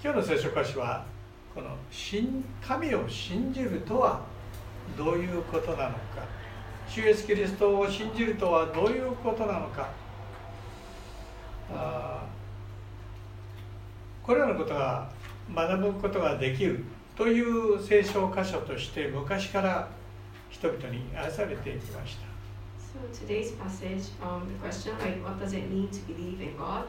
今日の聖書箇所はこの神を信じるとはどういうことなのか主イエスキリストを信じるとはどういうことなのかあこれらのことが学ぶことができるという聖書箇所として昔から人々に愛されてきました。So today's passage, um, the question like what does it mean to believe in God?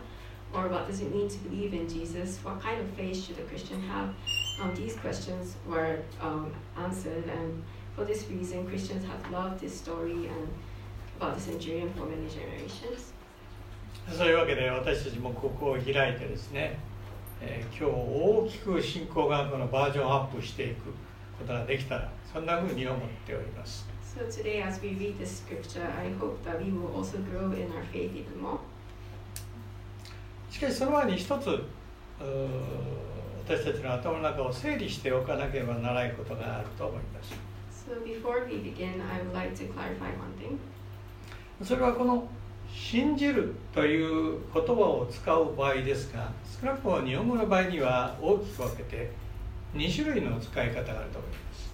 Or what does it mean to believe in Jesus? What kind of faith should a Christian have? Um, these questions were um, answered, and for this reason, Christians have loved this story and about the centurion for many generations. そういうわけで私たちもここを開いてですね、えー、今日大きく信仰がこのバージョンアップしていくことができたらそんなふうに思っております。So today as we read this scripture, I hope that we will also grow in our faith even more. しその前に一つ私たちの頭の中を整理しておかなければならないことがあると思います。それはこの「信じる」という言葉を使う場合ですが少なくとも日本語の場合には大きく分けて2種類の使い方があると思います。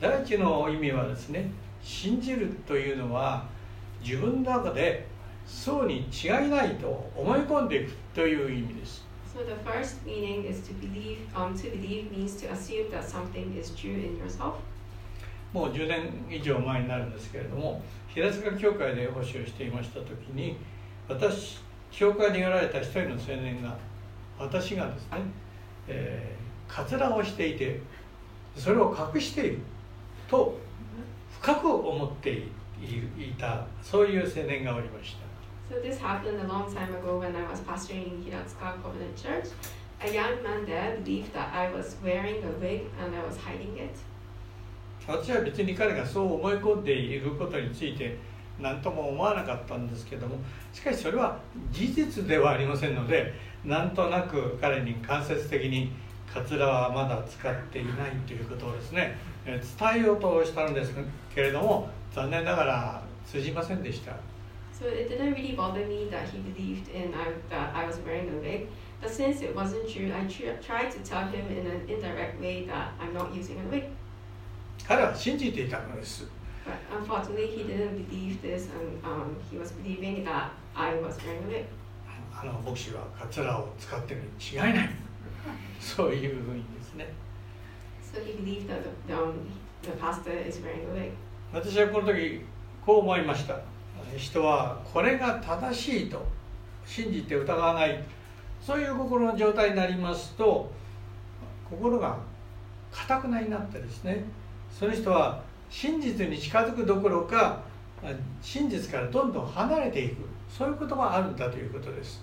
第一の意味はですね信じるというのは自分の中でそうに違いないと思い込んでいくという意味です。So the first meaning is to believe, um, to believe means to assume that something is true in yourself. もう10年以上前になるんですけれども平塚教会で奉仕をしていました時に私教会におられた一人の青年が私がですね、えー、カツラをしていてそれを隠していると深く思っていたそういう青年がおりました。So this happened a long time ago when I was pastoring in Hiratsuka Covenant Church. A young man there believed that I was wearing a wig and I was hiding it. 私は別に彼がそう思い込んでいることについて何とも思わなかったんですけどもしかしそれは事実ではありませんのでなんとなく彼に間接的にカツラはまだ使っていないということをですね伝えようとしたんですけれども残念ながら通じませんでした。So it didn't really bother me that he believed in I, that I was wearing a wig. But since it wasn't true, I tr- tried to tell him in an indirect way that I'm not using a wig. 彼は信じていたのです。But unfortunately, he didn't believe this, and um, he was believing that I was wearing a wig. あの牧師はカツラを使ってるに違いない。そういうふうに。私はこの時こう思いました。人はこれが正しいと信じて疑わない。そういう心の状態になりますと心がかたくなになってですねその人は真実に近づくどころか真実からどんどん離れていく。そういうことがあるんだということです。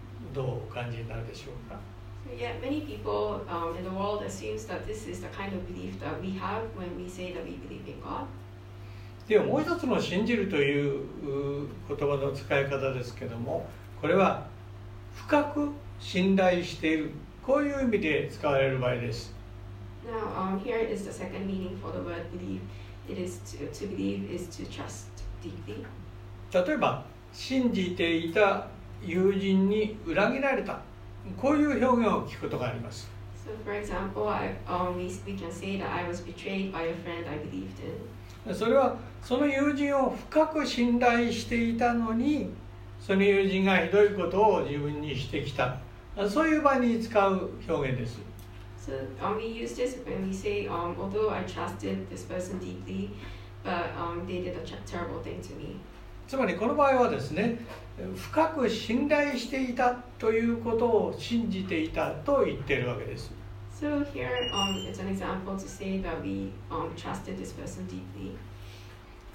どうお感じになるでしょうか Yeah, many people um, in the world assumes that this is the kind of belief that we have when we say that we believe in God. ではもう一つの信じるという言葉の使い方ですけどもこれは深く信頼しているこういう意味で使われる場合です。Now, um, here is the second meaning for the word believe. It is to, to believe is to trust deeply. 例えば信じていた友人に裏切られたこういう表現を聞くことがあります。それはその友人を深く信頼していたのにその友人がひどいことを自分にしてきたそういう場合に使う表現です。つまりこの場合はですね深く信頼していたということを信じていたと言っているわけです。So here, um, it's an example to say that we um, trusted this person deeply.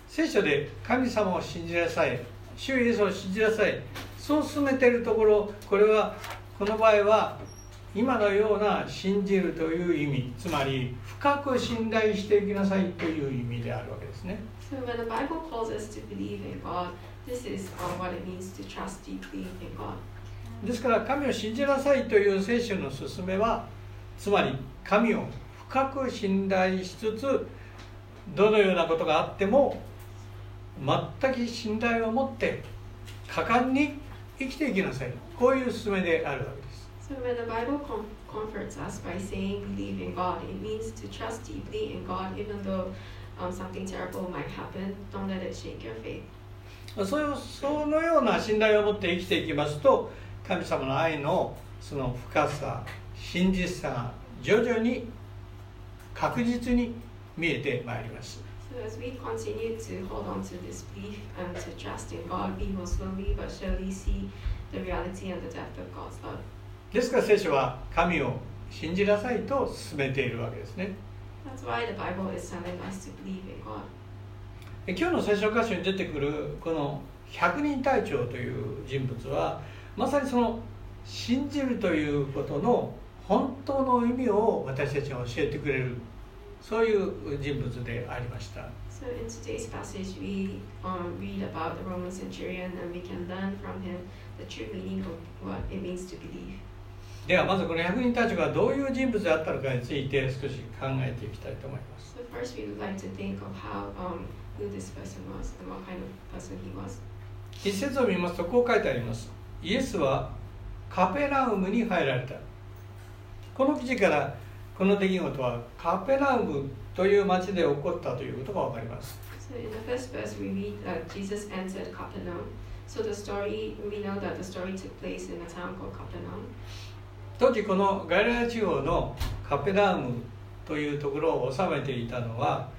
聖書で神様を信じなさい主イエスを信じなさいそう進めているところこれはこの場合は今のような信じるという意味つまり深く信頼していきなさいという意味であるわけですね So when the Bible calls us to believe in God, this is um, what it means to trust deeply in God. ですから神を信じなさいという聖書の勧めはつまり神を深く信頼しつつどのようなことがあっても全く信頼を持って果敢に生きていきなさいこういう勧めであるわけです So when the Bible com- comforts us by saying believe in God, it means to trust deeply in God even though そ,ういうそのような信頼を持って生きていきますと神様の愛の,その深さ真実さが徐々に確実に見えてまいります。ですから聖書は神を信じなさいと進めているわけですね。今日の聖書箇所に出てくるこの百人隊長という人物はまさにその信じるということの本当の意味を私たちに教えてくれるそういう人物でありました。ではまずこの役人たちがどういう人物だったのかについて少し考えていきたいと思います。一節を見ますとこう書いてあります。イエスはカペラウムに入られた。この記事からこの出来事はカペラウムという町で起こったということがわかります。当時このガイラヤ地方のカペナームというところを治めていたのは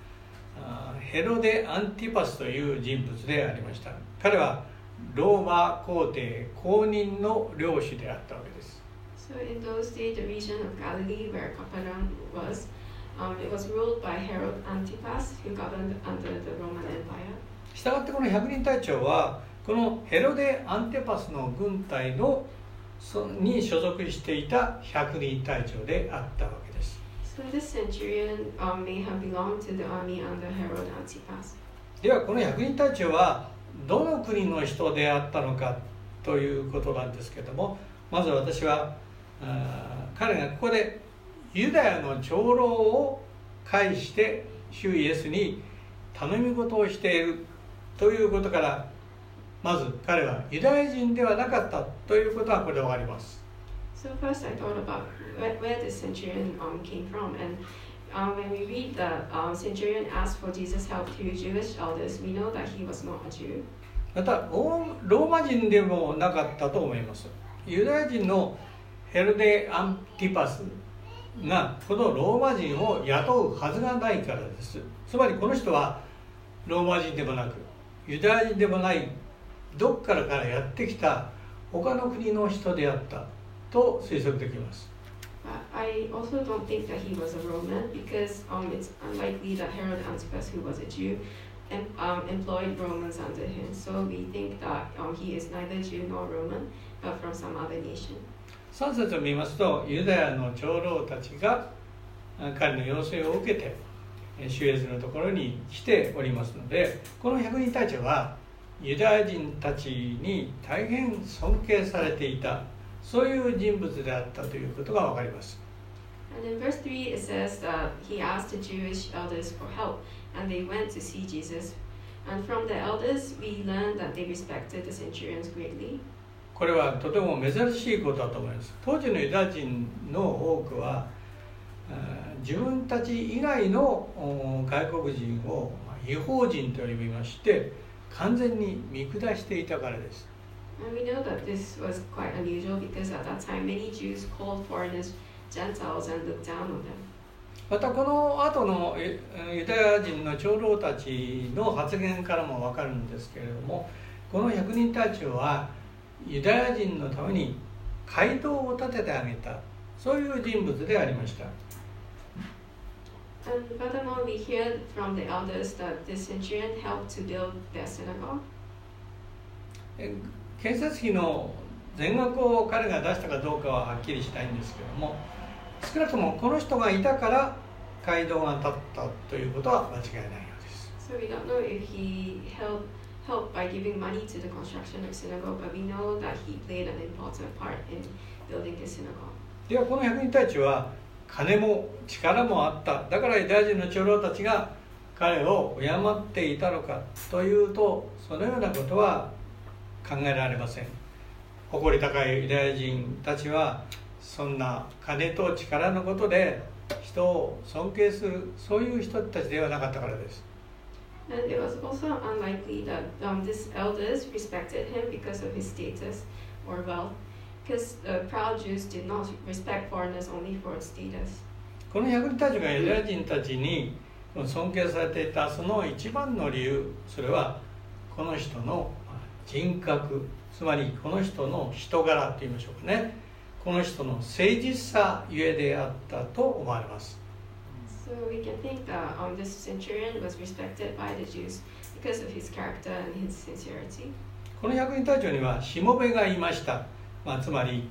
ヘロデ・アンティパスという人物でありました。彼はローマ皇帝公認の領主であったわけです。従ってこの百人隊長はこのヘロデ・アンティパスの軍隊のに所属していた百人隊長であったわけです So this centurion um, may have belonged to the army under Herod Antipas. ではこの百人隊長はどの国の人であったのかということなんですけどもまず私は彼がここでユダヤの長老を介して主イエスに頼み事をしているということからまず彼はユダヤ人ではなかったということはこれで分かります So first I thought about where, where this centurion um, came from. And um, when we read that um, centurion asked for Jesus' help through Jewish elders, we know that he was not a Jew. またローローマ人でもなかったと思いますユダヤ人のヘルデ・アンティパスがこのローマ人を雇うはずがないからですつまりこの人はローマ人でもなくユダヤ人でもないどっからからやってきた他の国の人であったと推測できます I also don't think that he was a Roman because um, it's unlikely that Herod Antipas, who was a Jew, em- um, employed Romans under him. So we think that um, he is neither Jew nor Roman, but from some other nation. 3節を見ますとユダヤの長老たちがあ彼の要請を受けてえ主イエスのところに来ておりますのでこの百人隊長はユダヤ人たちに大変尊敬されていたそういう人物であったということがわかります。これはとても珍しいことだと思います。当時のユダヤ人の多くは自分たち以外の外国人を違法人と呼びまして、完全に見下していたからです。またこの後のユダヤ人の長老たちの発言からもわかるんですけれどもこの100人隊長はユダヤ人のために街道を建ててあげたそういう人物でありました。And furthermore, we hear from the elders that the centurion helped to build their synagogue. え建設費の全額を彼が出したかどうかははっきりしないんですけども少なくともこの人がいたから街道が立ったということは間違いないようです So we don't know if he helped helped by giving money to the construction of synagogue, but we know that he played an important part in building the synagogue. ではこの百人たちは金も力もあった。だからユダヤ人の長老たちが彼を敬っていたのかというとそのようなことは考えられません。誇り高いユダヤ人たちはそんな金と力のことで人を尊敬するそういう人たちではなかったからです。And it was also unlikely that um, these elders respected him because of his status or wealth, この役人たちがユダヤ人たちに尊敬されていたその一番の理由それはこの人の人格つまりこの人の人柄と言いましょうかねこの人の誠実さゆえであったと思われます。この役人隊長にはしもべがいました。まあ、つまり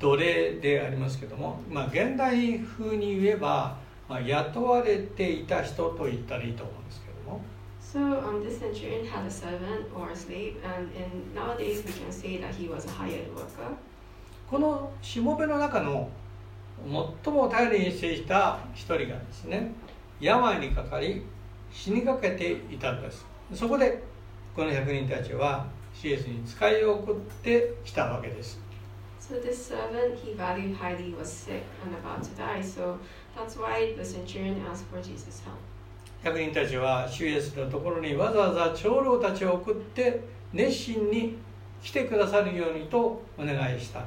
奴隷でありますけども、まあ、現代風に言えば、まあ、雇われていた人と言ったらいいと思うんですけども So um, this centurion had a servant or a slave, and in nowadays we can say that he was a hired worker. このしもべの中の最も頼りにしていた一人がですね病にかかり死にかけていたんですそこでこの百人たちはシエスに使いを送ってきたわけです So this servant he valued highly was sick and about to die. So that's why the centurion asked for Jesus' help. 百人たちは主イエスのところにわざわざ長老たちを送って熱心に来てくださるようにとお願いした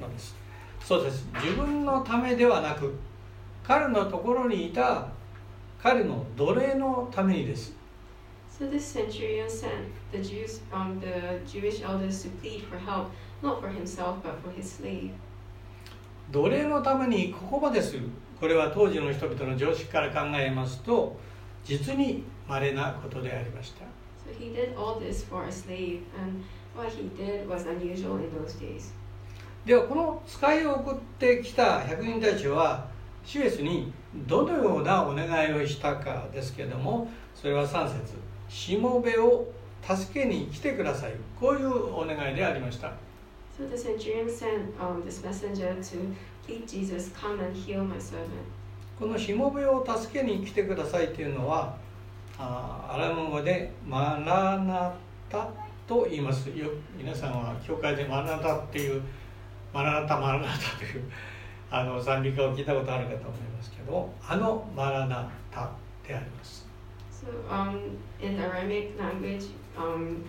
のですそうです自分のためではなく彼のところにいた彼の奴隷のためにです So this centurion sent the Jews, um, the Jewish elders to plead for help, not for himself but for his slave. 奴隷のためにここまでするこれは当時の人々の常識から考えますと実に稀なことでありました So he did all this for a slave, and what he did was unusual in those days. ではこの使いを送ってきた百人たちはシュエスにどのようなお願いをしたかですけれどもそれは3節。しもべを助けに来てください。こういうお願いでありました。So the centurion sent um, this messenger to plead Jesus, come and heal my servant. このしもべを助けに来てくださいというのはあアラム語でマラナタと言います。よ皆さんは教会でマラナタっていうマラナタマラナタというあの賛美歌を聞いたことあるかと思いますけどあのマラナタであります So um, in Aramaic language, um,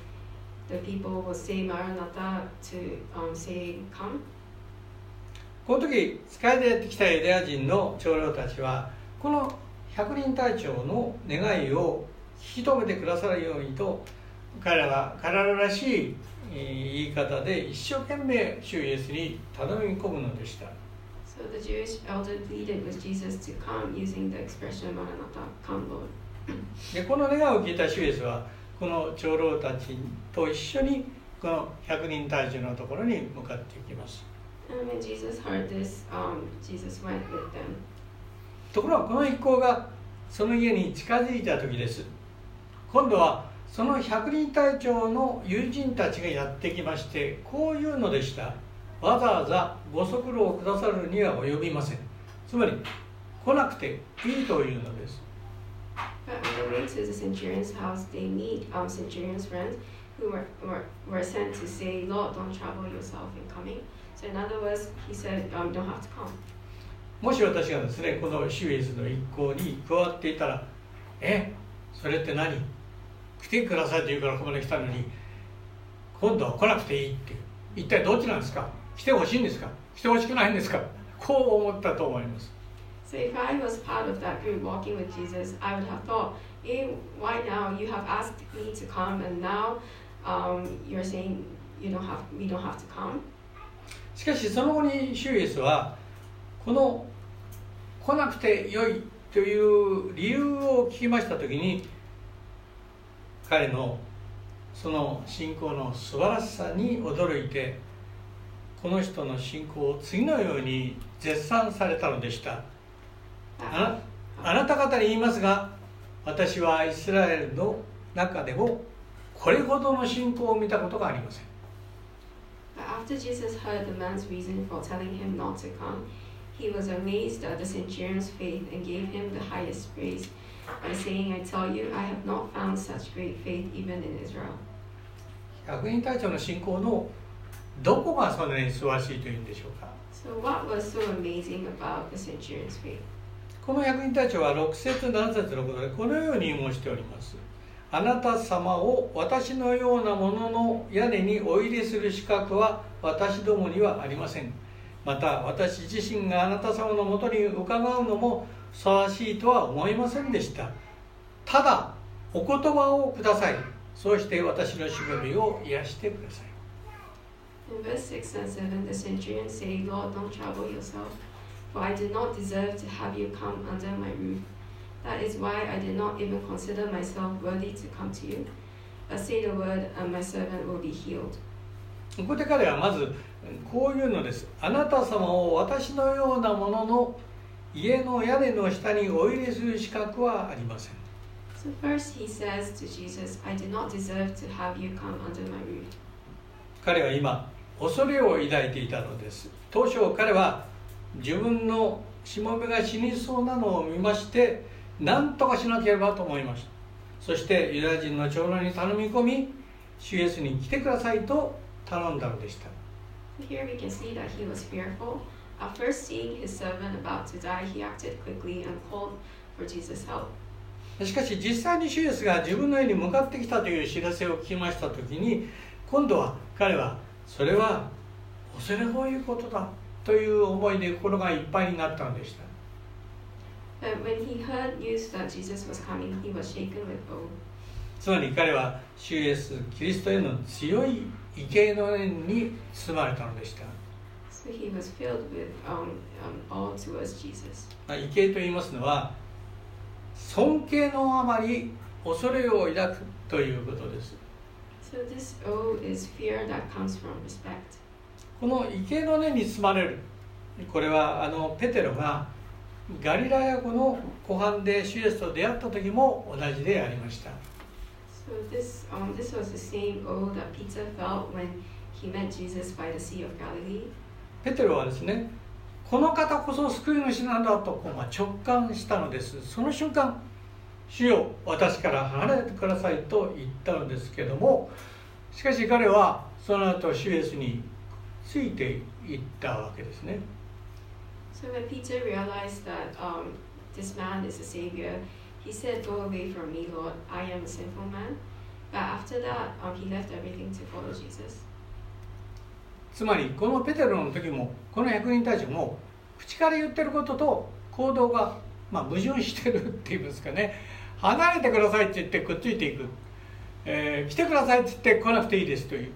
the people will say Maranatha to um, say come. この時使いでやってきたユダヤ人の長老たちはこの百人隊長の願いを引き止めてくださるようにと彼らが彼ららしいえー言い方で一生懸命主イエスに頼み込むのでしたでこの願いを聞いたシュエスはこの長老たちと一緒にこの百人隊長のところに向かっていきます。ところがこの一行がその家に近づいた時です。今度はその百人隊長の友人たちがやってきましてこういうのでした。わざわざご足労くださるには及びません。つまり来なくていいというのです。もし私がですねこのシウエズの一行に加わっていたらえそれって何？来てくださいと言うからここまで来たのに今度は来なくていいって一体どっちなんですか？来てほしいんですか？来てほしくないんですか？こう思ったと思います。しかしその後に主イエスはこの来なくてよいという理由を聞きました時に彼のその信仰の素晴らしさに驚いてこの人の信仰を次のように絶賛されたのでしたああなた方に言いますが私はイスラエルの中でもこれほどの信仰を見たことがありません After Jesus heard the man's reason for telling him not to come, he was amazed at the centurion's faith and gave him the highest praise by saying, I tell you, I have not found such great faith even in Israel. 百人隊長の信仰のどこがそんなに素晴らしいというんでしょうか？So, what was so amazing about the centurion's faith? この百人隊長は6節7節のことでこのように申しております。あなた様を私のようなものの屋根にお入れする資格は私どもにはありません。また私自身があなた様のもとに伺うのもふさわしいとは思いませんでした。ただお言葉をください。そうして私のしぼみを癒してください In verse 6 and 7, the centurion said, Lord, don't trouble yourself, for I did not deserve to have you come under my roof. That is why I did not even consider myself worthy to come to you. But say the word, and my servant will be healed. ここで彼はまずこういうのですあなた様を私のようなものの家の屋根の下にお入れする資格はありません So first he says to Jesus, I did not deserve to have you come under my roof. 彼は今恐れを抱いていたのです当初彼は自分のしもべが死にそうなのを見まして何とかしなければと思いましたそしてユダヤ人の長老に頼み込み主イエスに来てくださいと頼んだのでした Here we can see that he was fearful. At first seeing his servant about to die, he acted quickly and called for Jesus' help. しかし実際に主イエスが自分の家に向かってきたという知らせを聞きました時に今度は彼はそれは恐れ多いことだという思いで心がいっぱいになったのでした.つまり彼は主イエスキリストへの強い畏敬の念に包まれたのでした So he was filled with um, um, awe towards Jesus. まあ畏敬と言いますのは尊敬のあまり恐れを抱くということですこの池の根に積まれる。これはあのペテロがガリラヤ湖の湖畔でシュエスと出会った時も同じでありました。ペテロはですね、この方こそ救い主なんだとこうま直感したのです。その瞬間、主よ私から離れてくださいと言ったのですけどもしかし彼はその後主イエスについていったわけですね So when Peter realized that um, this man is a savior, he said, "Go away from me, Lord. I am a sinful man." But after that, um, he left everything to follow Jesus. つまりこのペテロの時もこの役人たちも口から言ってることと行動が、まあ、矛盾してるっていうんですかね離れてくださいって言ってくっついていく、えー来てくださいって言って来なくていいですという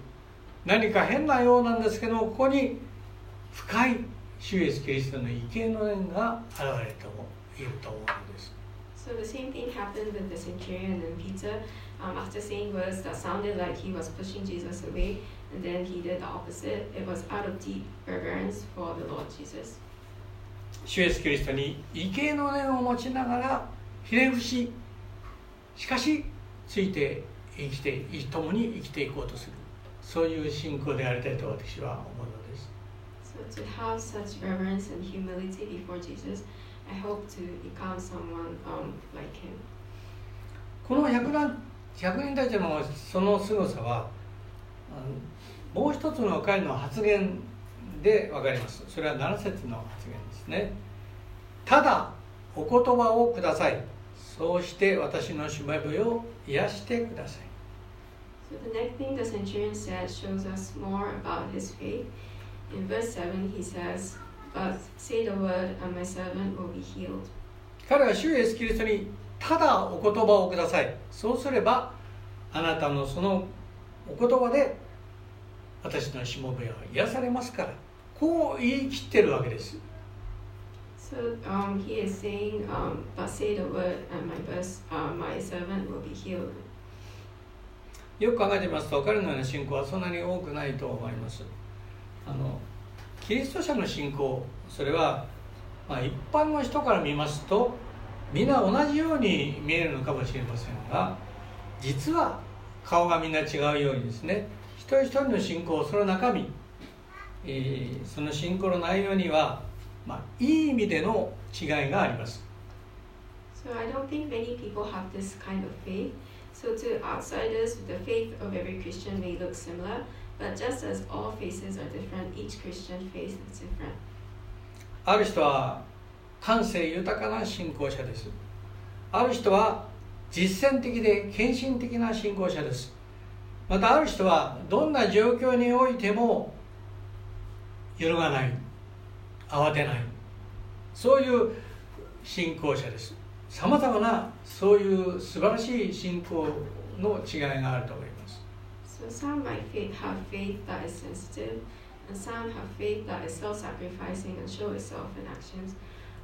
何か変なようなんですけどここに深い主イエスキリストの畏敬の念が現れていると思うのです So the same thing happened with the centurion and Peter. Um, after saying words that sounded like he was pushing Jesus away, and then he did the opposite. It was out of deep reverence for the Lord Jesus. 主イエスキリストに畏敬の念を持ちながらひれ伏ししかしついて生きて共に生きていこうとする。そういう信仰でありたいと私は思うのです。So to have such reverence and humility before Jesus, I hope to become someone um, like him. この百人百人たちのその凄さはもう一つの彼の発言で分かります。それは7節の発言ですね。ただお言葉をくださいそうして私のしもべを癒してください So the next thing the centurion said shows us more about his faith. In verse 7, he says, But say the word, and my servant will be healed. 彼は主イエスキリストにただお言葉をくださいそうすればあなたのそのお言葉で私のしもべは癒されますからこう言い切ってるわけです So um, he is saying, um, but say the word, and my best, uh, my servant will be healed. よく考えてみますと彼のような信仰はそんなに多くないと思いますあのキリスト者の信仰それは、まあ、一般の人から見ますと皆同じように見えるのかもしれませんが実は顔がみんな違うようにですね一人一人の信仰その中身、えーその信仰の内容には、まあ、いい意味での違いがあります So I don't think many people have this kind of faith. So to outsiders, the faith of every Christian may look similar, but just as all faces are different, each Christian faith is different. ある人は感性豊かな信仰者ですある人は実践的で献身的な信仰者ですまたある人はどんな状況においても揺るがない慌てないそういう信仰者ですさまざまなそういう素晴らしい信仰の違いがあると思います So some might have faith that is sensitive, and some have faith that is self-sacrificing and show itself in actions,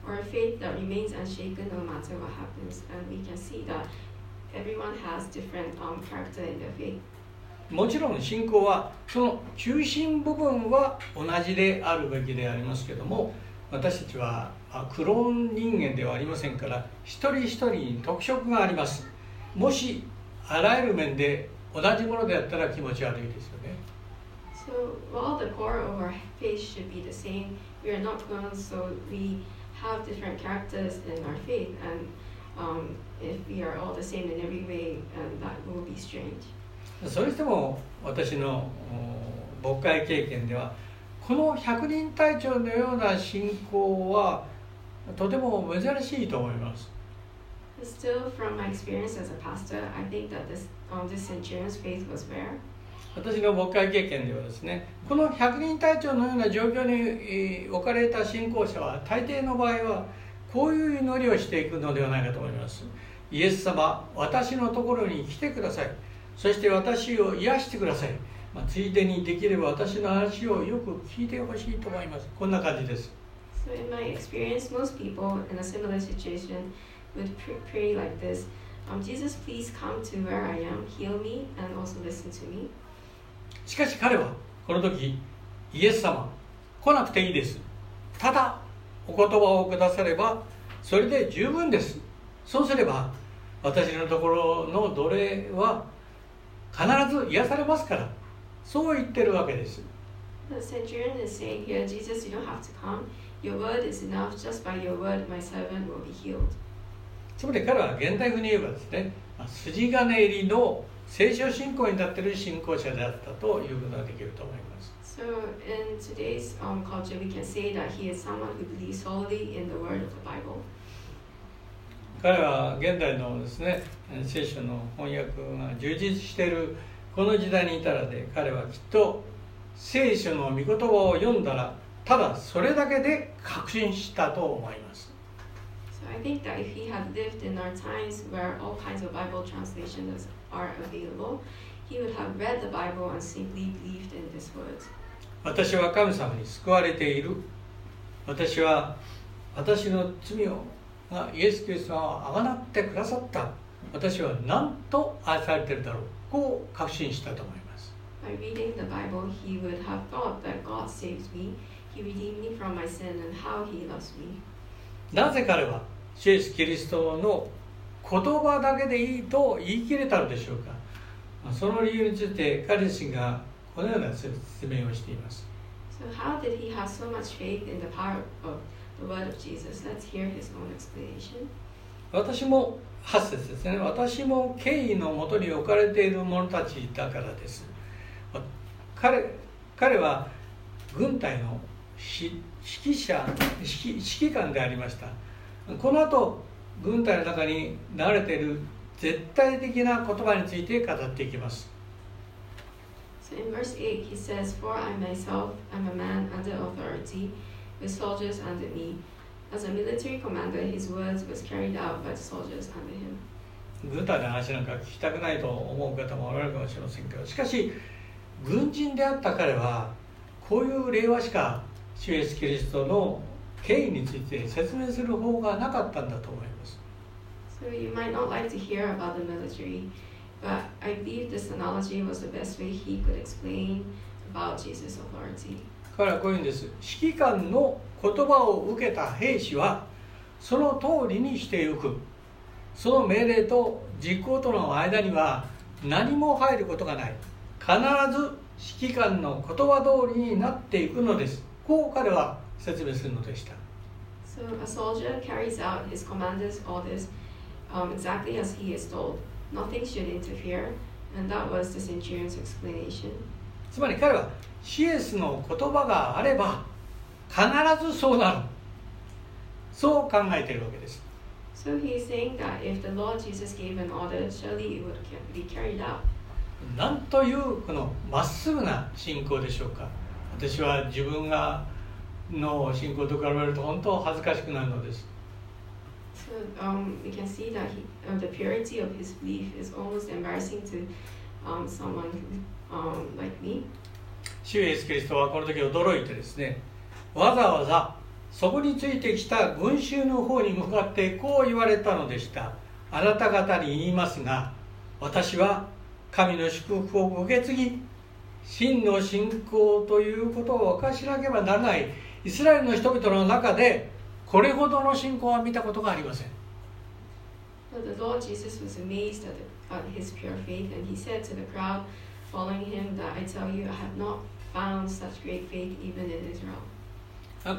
or a faith that remains unshaken no matter what happens. And we can see that everyone has different um, character in their faith. もちろん信仰はその中心部分は同じであるべきでありますけども私たちはクローン人間ではありませんから一人一人に特色がありますもしあらゆる面で同じものであったら気持ち悪いですよね So while the core of our faith should be the same, we are not clones, so we have different characters in our faith. And um, if we are all the same in every way, um, that will be strange. それにしても私のお牧会経験ではこの百人隊長のような信仰はとても珍しいと思います。But still, from my experience as a pastor, I think that this um, this centurion's faith was rare. 私の牧会経験ではですねこの百人隊長のような状況にえー置かれた信仰者は大抵の場合はこういう祈りをしていくのではないかと思います。イエス様私のところに来てくださいそして私を癒してください、まあ、ついでにできれば私の話をよく聞いてほしいと思いますこんな感じです So, in my experience, most people in a similar situation would pr- pray like this um, Jesus, please come to where I am, heal me, and also listen to me. しかし彼はこの時イエス様来なくていいですただお言葉をくださればそれで十分ですそうすれば私のところの奴隷は必ず癒されますからそう言ってるわけです The centurion is saying here, Jesus, you don't have to come. Your word is enough. Just by your word, my servant will be healed. つまり彼は現代風に言えばですねまあ筋金入りの聖書信仰に立っている信仰者であったということができると思います So, in today's um, culture, we can say that he is someone who believes solely in the word of the Bible. 彼は現代のですね聖書の翻訳が充実しているこの時代にいたらで彼はきっと聖書の御言葉を読んだらただそれだけで確信したと思います So, I think that if he had lived in our times where all kinds of Bible translations are available, he would have read the Bible and simply believed in these words. 私は神様に救われている私は私の罪をがイエス・キリストがあがくださった。私はなんと愛されてるだろう。こう確信したと思います。なぜ彼はイエス・キリストの言葉だけでいいと言い切れたのでしょうか。その理由について彼自身がこのような説明をしています。私も8節ですね。私も敬意のもとに置かれている者たちだからです。彼,彼は軍隊の指揮者指揮,官でありました。この後軍隊の中に流れている絶対的な言葉について語っていきます。With soldiers under me. As a military commander, his words was carried out by the soldiers under him. 軍隊の話なんか聞きたくないと思う方もおられるかもしれませんけどしかし軍人であった彼はこういう令和しか主イエスキリストの経緯について説明する方がなかったんだと思います So you might not like to hear about the military, but I believe this analogy was the best way he could explain about Jesus' authority. 彼はこういうんです指揮官の言葉を受けた兵士はその通りにしてゆくその命令と実行との間には何も入ることがない必ず指揮官の言葉通りになっていくのですこう彼は説明するのでした So a soldier carries out his commander's orders um, exactly as he is told. Nothing should interfere, and that was the centurion's explanation. つまり彼はシエスの言葉があれば必ずそうなるそう考えているわけです。So、なんというこのまっすぐな信仰でしょうか私は自分がの信仰と比べると本当恥ずかしくなるのです。Um, like me? 主イエスキリストはこの時驚いてですねわざわざそこについてきた群衆の方に向かってこう言われたのでしたあなた方に言いますが私は神の祝福を受け継ぎ真の信仰ということを分かしなければならないイスラエルの人々の中でこれほどの信仰は見たことがありません the Lord Jesus was amazed at, the, at his pure faith, and he said to the crowd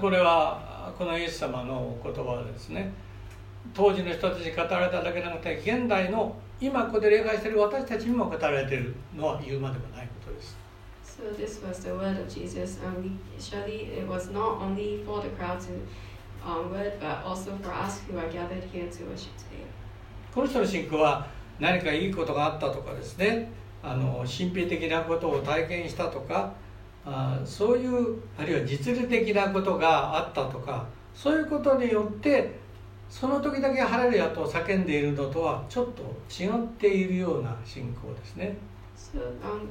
これはこのイエス様の言葉ですね。当時の人たちに語られただけでなくて現代の今ここで例外している私たちにも語られているのは言うまでもないことです。この人の信仰は何かいいことがあったとかですね。あの神秘的なことを体験したとかあそういうあるいは実利的なことがあったとかそういうことによってその時だけ「ハレルヤ」と叫んでいるのとはちょっと違っているような信仰ですね So um,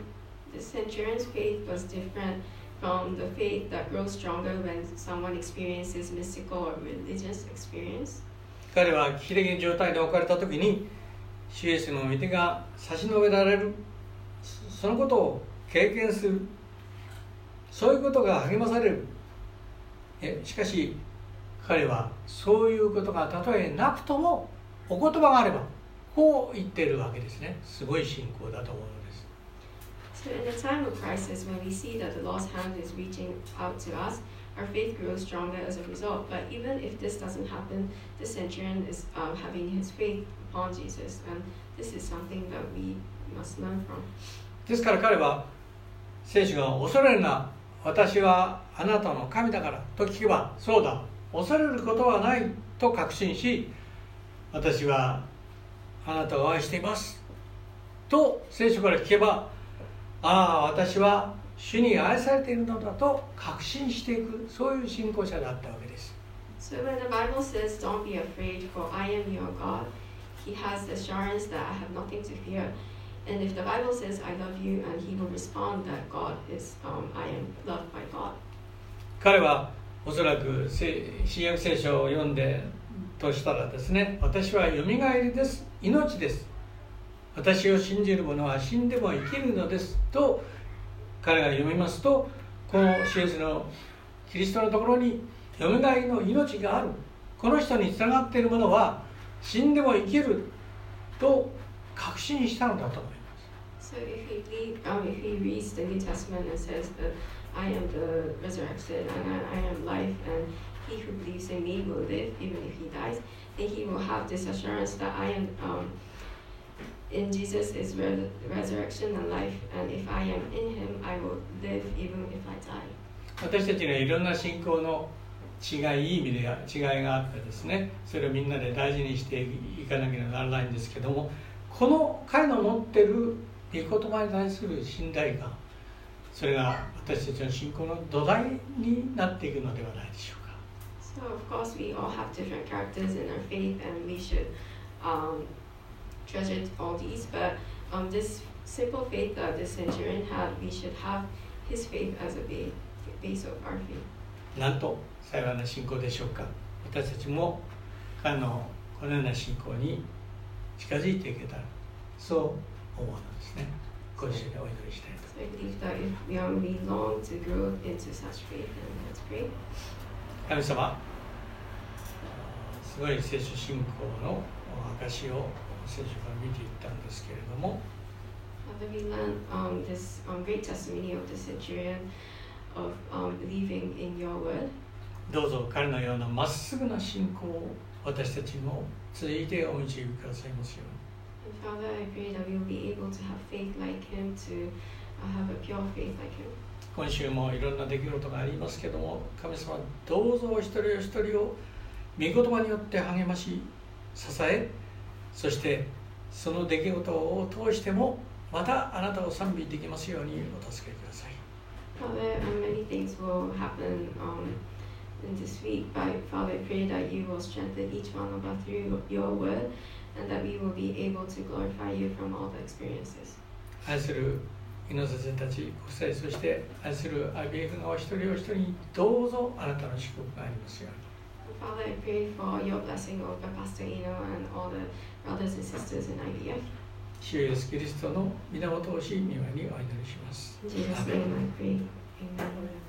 the centurion's faith was different from the faith that grows stronger when someone experiences mystical or religious experience. 彼は危機的な状態に置かれた時に主イエスの御手が差し伸べられるそのことを経験するそういうことが励まされるえしかし彼はそういうことがたとえなくともお言葉があればこう言っているわけですねすごい信仰だと思うのです So in a time of crisis, when we see that the Lord's hand is reaching out to us, our faith grows stronger as a result. But even if this doesn't happen, the centurion is um, having his faith upon Jesus, and this is something that we must learn from. ですから彼は聖書が「恐れるな。私はあなたの神だから」と聞けば「そうだ。恐れることはない」と確信し「私はあなたを愛しています」と聖書から聞けば「ああ私は主に愛されているのだ」と確信していくそういう信仰者だったわけです。So when the Bible says, Don't be afraid, for I am your God, he has the assurance that I have nothing to fear. And if the Bible says, I love you, and he will respond that God is, um, I am loved by God. 彼はおそらく新約聖書を読んでとしたらですね私はよみがえりです。命です。私を信じる者は死んでも生きるのですと彼が読みますとこのシエスのキリストのところによみがえりの命がある。この人につながっている者は死んでも生きると確信したのだと。思います So if he, read, um, if he reads the New Testament and says that I am the resurrection and I, I am life, and he who believes in me will live even if he dies, then he will have this assurance that I am um, in Jesus is re- resurrection and life, and if I am in him, I will live even if I die. 私たちにはいろんな信仰の違いいい意味で違いがあってですねそれをみんなで大事にしていかなければならないんですけどもこの彼の持ってる御言葉に対する信頼感それが私たちの信仰の土台になっていくのではないでしょうか So of course we all have different characters in our faith, and we should um, treasure all these. But um, this simple faith that the centurion had, we should have his faith as a ba- base of our faith. なんと幸いな信仰でしょうか私たちも彼のこのような信仰に近づいていけたらそう思うのですね。今週でお祈りしたい。神様、すごい聖書信仰の証を聖書から見ていったんですけれども。どうぞ彼のようなまっすぐな信仰を私たちも続いてお導きくださいますように。And Father, I pray that we will be able to have faith like him, to uh, have a pure faith like him. 今週もいろんな出来事がありますけども神様どうぞお一人お一人を御言葉によって励まし支えそしてその出来事を通してもまたあなたを賛美できますようにお助けください Father, um, many things will happen um, in this week, but Father, I pray that you will strengthen each one of us through your word 愛する猪瀬さたち、国際、そして愛するアビエフのお一人お一人にどうぞあなたの祝福がありますように。主イエスキリストの源を信じ、にお祈りします。Jesus, Amen. Amen.